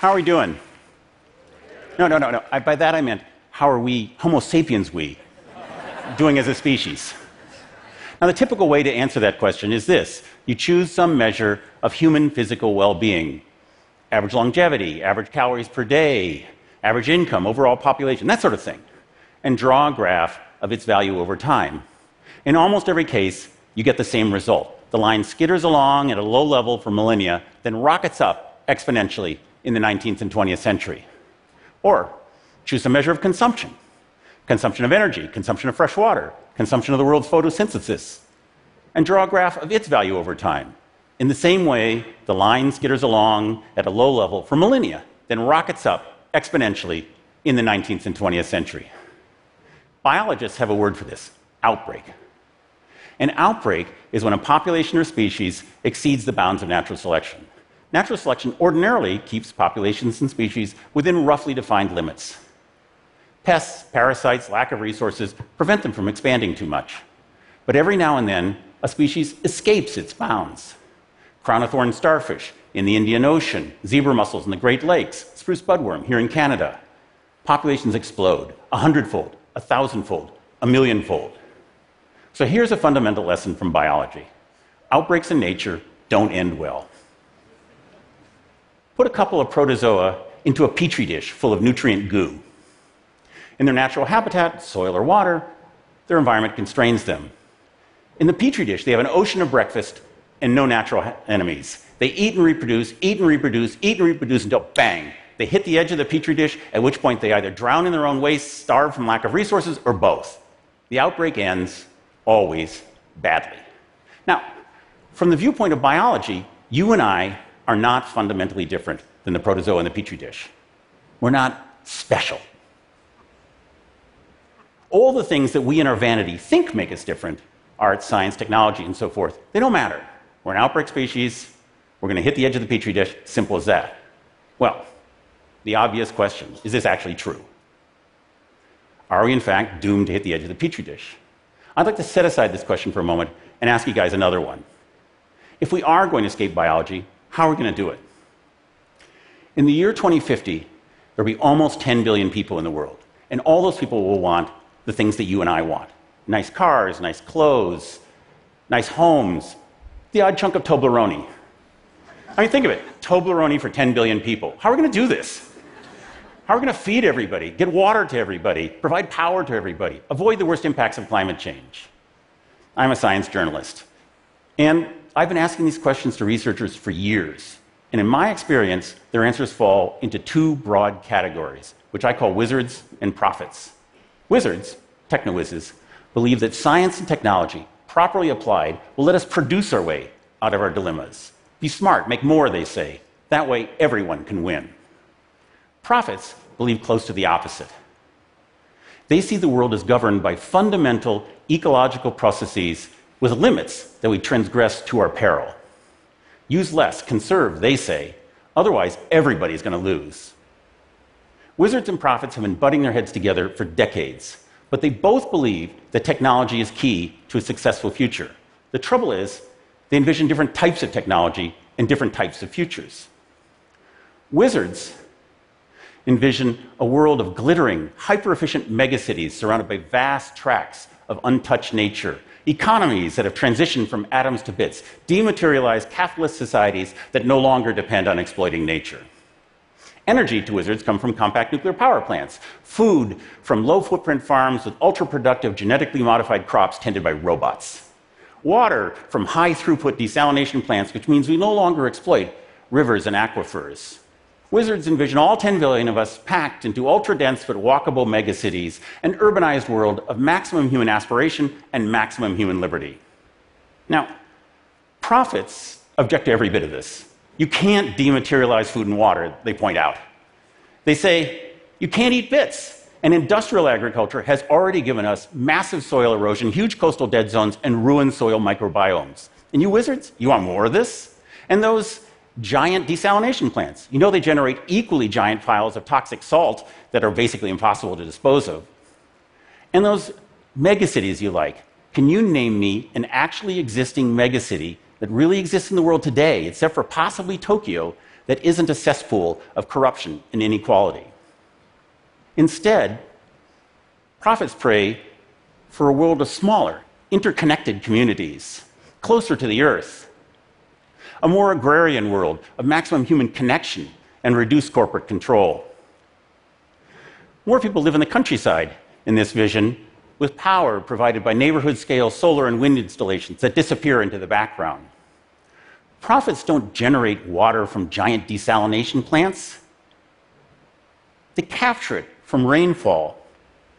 How are we doing? No, no, no, no. I, by that I meant, how are we, Homo sapiens we, doing as a species? Now, the typical way to answer that question is this you choose some measure of human physical well being average longevity, average calories per day, average income, overall population, that sort of thing, and draw a graph of its value over time. In almost every case, you get the same result. The line skitters along at a low level for millennia, then rockets up exponentially in the 19th and 20th century. Or choose a measure of consumption consumption of energy, consumption of fresh water, consumption of the world's photosynthesis, and draw a graph of its value over time. In the same way, the line skitters along at a low level for millennia, then rockets up exponentially in the 19th and 20th century. Biologists have a word for this outbreak. An outbreak is when a population or species exceeds the bounds of natural selection. Natural selection ordinarily keeps populations and species within roughly defined limits. Pests, parasites, lack of resources prevent them from expanding too much. But every now and then, a species escapes its bounds. Crown of thorn starfish in the Indian Ocean, zebra mussels in the Great Lakes, spruce budworm here in Canada. Populations explode a hundredfold, a thousandfold, a millionfold. So here's a fundamental lesson from biology outbreaks in nature don't end well. Put a couple of protozoa into a petri dish full of nutrient goo. In their natural habitat, soil or water, their environment constrains them. In the petri dish, they have an ocean of breakfast and no natural enemies. They eat and reproduce, eat and reproduce, eat and reproduce until bang, they hit the edge of the petri dish, at which point they either drown in their own waste, starve from lack of resources, or both. The outbreak ends always badly. Now, from the viewpoint of biology, you and I are not fundamentally different than the protozoa in the petri dish. We're not special. All the things that we in our vanity think make us different art, science, technology, and so forth they don't matter. We're an outbreak species. We're going to hit the edge of the petri dish. Simple as that. Well, the obvious question is this actually true? Are we, in fact, doomed to hit the edge of the petri dish? I'd like to set aside this question for a moment and ask you guys another one. If we are going to escape biology, how are we going to do it? In the year 2050, there'll be almost 10 billion people in the world, and all those people will want the things that you and I want nice cars, nice clothes, nice homes, the odd chunk of Toblerone. I mean, think of it Toblerone for 10 billion people. How are we going to do this? How are we going to feed everybody, get water to everybody, provide power to everybody, avoid the worst impacts of climate change? I'm a science journalist. And I've been asking these questions to researchers for years. And in my experience, their answers fall into two broad categories, which I call wizards and prophets. Wizards, techno whizzes, believe that science and technology, properly applied, will let us produce our way out of our dilemmas. Be smart, make more, they say. That way, everyone can win. Prophets believe close to the opposite. They see the world as governed by fundamental ecological processes with limits that we transgress to our peril. Use less, conserve, they say. Otherwise, everybody's going to lose. Wizards and prophets have been butting their heads together for decades, but they both believe that technology is key to a successful future. The trouble is, they envision different types of technology and different types of futures. Wizards envision a world of glittering, hyper efficient megacities surrounded by vast tracts of untouched nature, economies that have transitioned from atoms to bits, dematerialized capitalist societies that no longer depend on exploiting nature. Energy to wizards come from compact nuclear power plants, food from low footprint farms with ultra productive genetically modified crops tended by robots, water from high throughput desalination plants, which means we no longer exploit rivers and aquifers. Wizards envision all 10 billion of us packed into ultra dense but walkable megacities, an urbanized world of maximum human aspiration and maximum human liberty. Now, prophets object to every bit of this. You can't dematerialize food and water, they point out. They say, you can't eat bits. And industrial agriculture has already given us massive soil erosion, huge coastal dead zones, and ruined soil microbiomes. And you wizards, you want more of this? And those giant desalination plants. You know they generate equally giant piles of toxic salt that are basically impossible to dispose of. And those megacities you like, can you name me an actually existing megacity that really exists in the world today, except for possibly Tokyo, that isn't a cesspool of corruption and inequality. Instead, prophets pray for a world of smaller, interconnected communities, closer to the earth, a more agrarian world of maximum human connection and reduced corporate control. More people live in the countryside in this vision, with power provided by neighborhood scale solar and wind installations that disappear into the background. Prophets don't generate water from giant desalination plants, they capture it from rainfall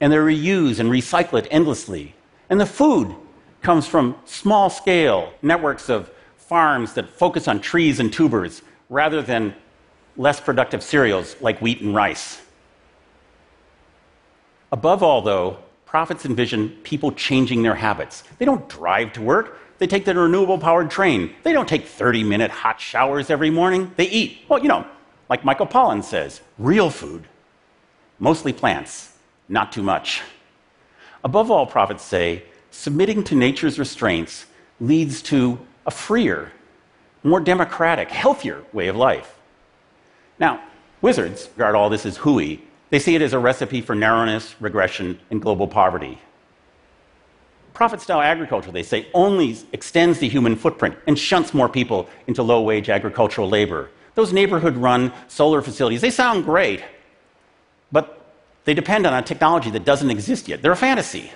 and they reuse and recycle it endlessly. And the food comes from small scale networks of farms that focus on trees and tubers rather than less productive cereals like wheat and rice. Above all, though, prophets envision people changing their habits. They don't drive to work, they take the renewable powered train. They don't take 30 minute hot showers every morning. They eat, well, you know, like Michael Pollan says, real food, mostly plants, not too much. Above all, prophets say, submitting to nature's restraints leads to a freer, more democratic, healthier way of life. Now, wizards regard all this as hooey. They see it as a recipe for narrowness, regression, and global poverty. Prophet style agriculture, they say, only extends the human footprint and shunts more people into low wage agricultural labor. Those neighborhood run solar facilities, they sound great, but they depend on a technology that doesn't exist yet. They're a fantasy.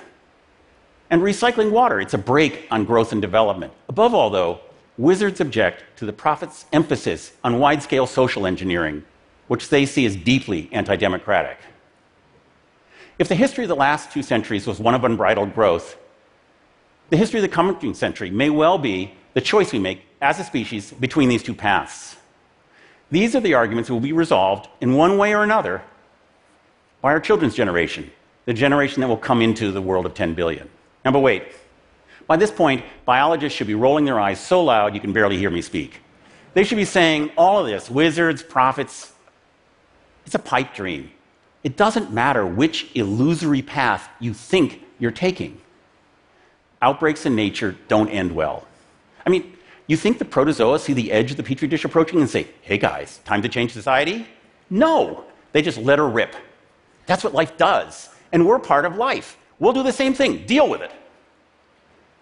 And recycling water, it's a brake on growth and development. Above all, though, wizards object to the prophet's emphasis on wide scale social engineering, which they see as deeply anti democratic. If the history of the last two centuries was one of unbridled growth, the history of the coming century may well be the choice we make as a species between these two paths. These are the arguments that will be resolved in one way or another by our children's generation, the generation that will come into the world of 10 billion. Now, but wait. By this point, biologists should be rolling their eyes so loud you can barely hear me speak. They should be saying all of this wizards, prophets. It's a pipe dream. It doesn't matter which illusory path you think you're taking. Outbreaks in nature don't end well. I mean, you think the protozoa see the edge of the petri dish approaching and say, hey guys, time to change society? No, they just let her rip. That's what life does. And we're part of life. We'll do the same thing, deal with it.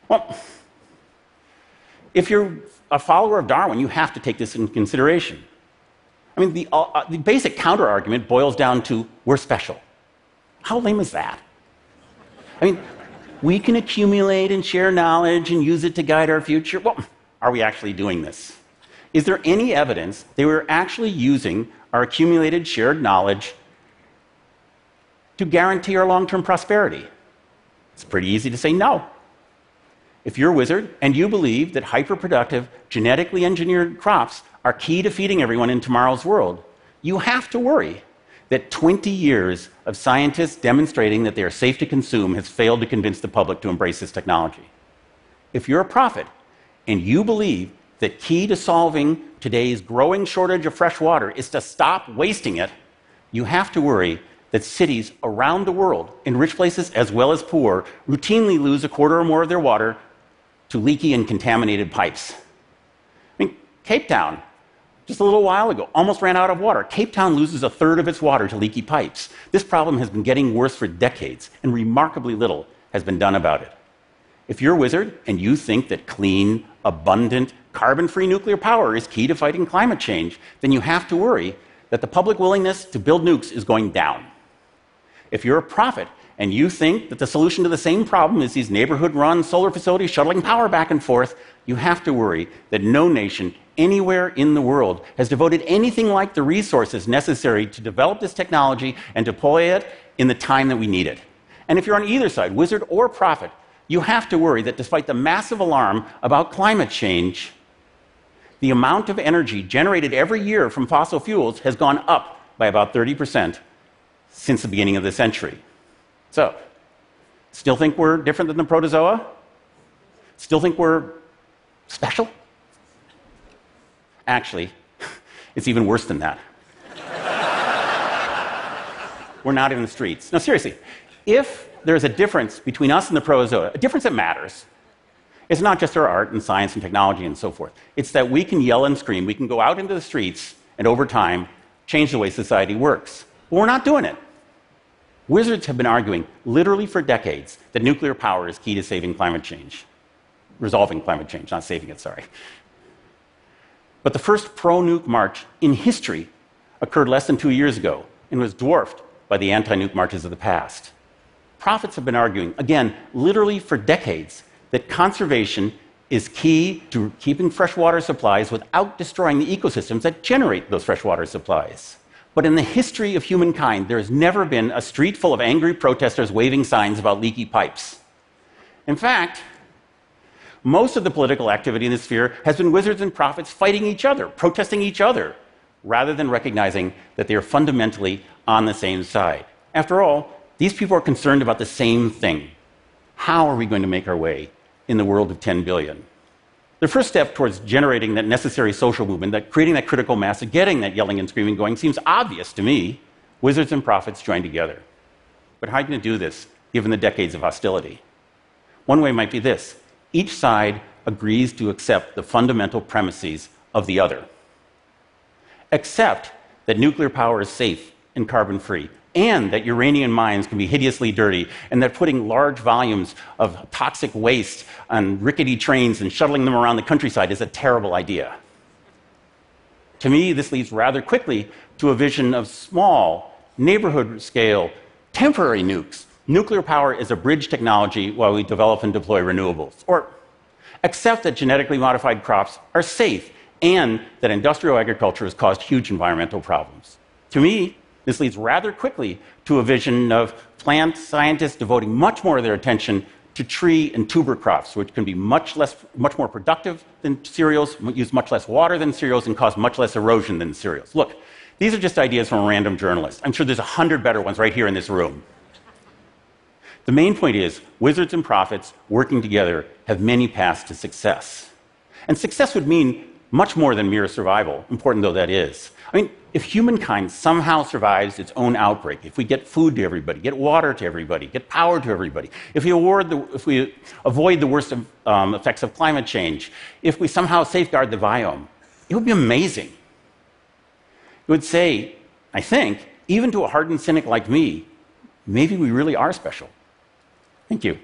Well, if you're a follower of Darwin, you have to take this into consideration. I mean, the, uh, the basic counter argument boils down to we're special. How lame is that? I mean, we can accumulate and share knowledge and use it to guide our future. Well, are we actually doing this? Is there any evidence that we're actually using our accumulated shared knowledge to guarantee our long term prosperity? It's pretty easy to say no. If you're a wizard and you believe that hyperproductive, genetically engineered crops are key to feeding everyone in tomorrow's world, you have to worry that 20 years of scientists demonstrating that they are safe to consume has failed to convince the public to embrace this technology. If you're a prophet and you believe that key to solving today's growing shortage of fresh water is to stop wasting it, you have to worry that cities around the world, in rich places as well as poor, routinely lose a quarter or more of their water to leaky and contaminated pipes. I mean, Cape Town, just a little while ago, almost ran out of water. Cape Town loses a third of its water to leaky pipes. This problem has been getting worse for decades, and remarkably little has been done about it. If you're a wizard and you think that clean, abundant, carbon free nuclear power is key to fighting climate change, then you have to worry that the public willingness to build nukes is going down. If you're a prophet and you think that the solution to the same problem is these neighborhood run solar facilities shuttling power back and forth, you have to worry that no nation anywhere in the world has devoted anything like the resources necessary to develop this technology and deploy it in the time that we need it. And if you're on either side, wizard or prophet, you have to worry that despite the massive alarm about climate change, the amount of energy generated every year from fossil fuels has gone up by about 30 percent since the beginning of the century. So, still think we're different than the protozoa? Still think we're special? Actually, it's even worse than that. we're not in the streets. No, seriously, if there's a difference between us and the protozoa, a difference that matters, it's not just our art and science and technology and so forth. It's that we can yell and scream, we can go out into the streets and over time change the way society works. But we're not doing it. Wizards have been arguing literally for decades that nuclear power is key to saving climate change, resolving climate change, not saving it, sorry. But the first pro nuke march in history occurred less than two years ago and was dwarfed by the anti nuke marches of the past. Prophets have been arguing, again, literally for decades, that conservation is key to keeping freshwater supplies without destroying the ecosystems that generate those freshwater supplies. But in the history of humankind, there has never been a street full of angry protesters waving signs about leaky pipes. In fact, most of the political activity in this sphere has been wizards and prophets fighting each other, protesting each other, rather than recognizing that they are fundamentally on the same side. After all, these people are concerned about the same thing. How are we going to make our way in the world of 10 billion? The first step towards generating that necessary social movement, that creating that critical mass, of getting that yelling and screaming going seems obvious to me. Wizards and prophets join together. But how are you going to do this given the decades of hostility? One way might be this each side agrees to accept the fundamental premises of the other. Accept that nuclear power is safe and carbon free, and that uranium mines can be hideously dirty, and that putting large volumes of toxic waste on rickety trains and shuttling them around the countryside is a terrible idea. To me, this leads rather quickly to a vision of small, neighborhood scale, temporary nukes. Nuclear power is a bridge technology while we develop and deploy renewables. Or accept that genetically modified crops are safe and that industrial agriculture has caused huge environmental problems. To me, this leads rather quickly to a vision of plant scientists devoting much more of their attention to tree and tuber crops, which can be much, less, much more productive than cereals, use much less water than cereals, and cause much less erosion than cereals. Look, these are just ideas from a random journalist. I'm sure there's a hundred better ones right here in this room. The main point is wizards and prophets working together have many paths to success. And success would mean much more than mere survival, important though that is. I mean, if humankind somehow survives its own outbreak, if we get food to everybody, get water to everybody, get power to everybody, if we, the, if we avoid the worst of, um, effects of climate change, if we somehow safeguard the biome, it would be amazing. It would say, I think, even to a hardened cynic like me, maybe we really are special. Thank you.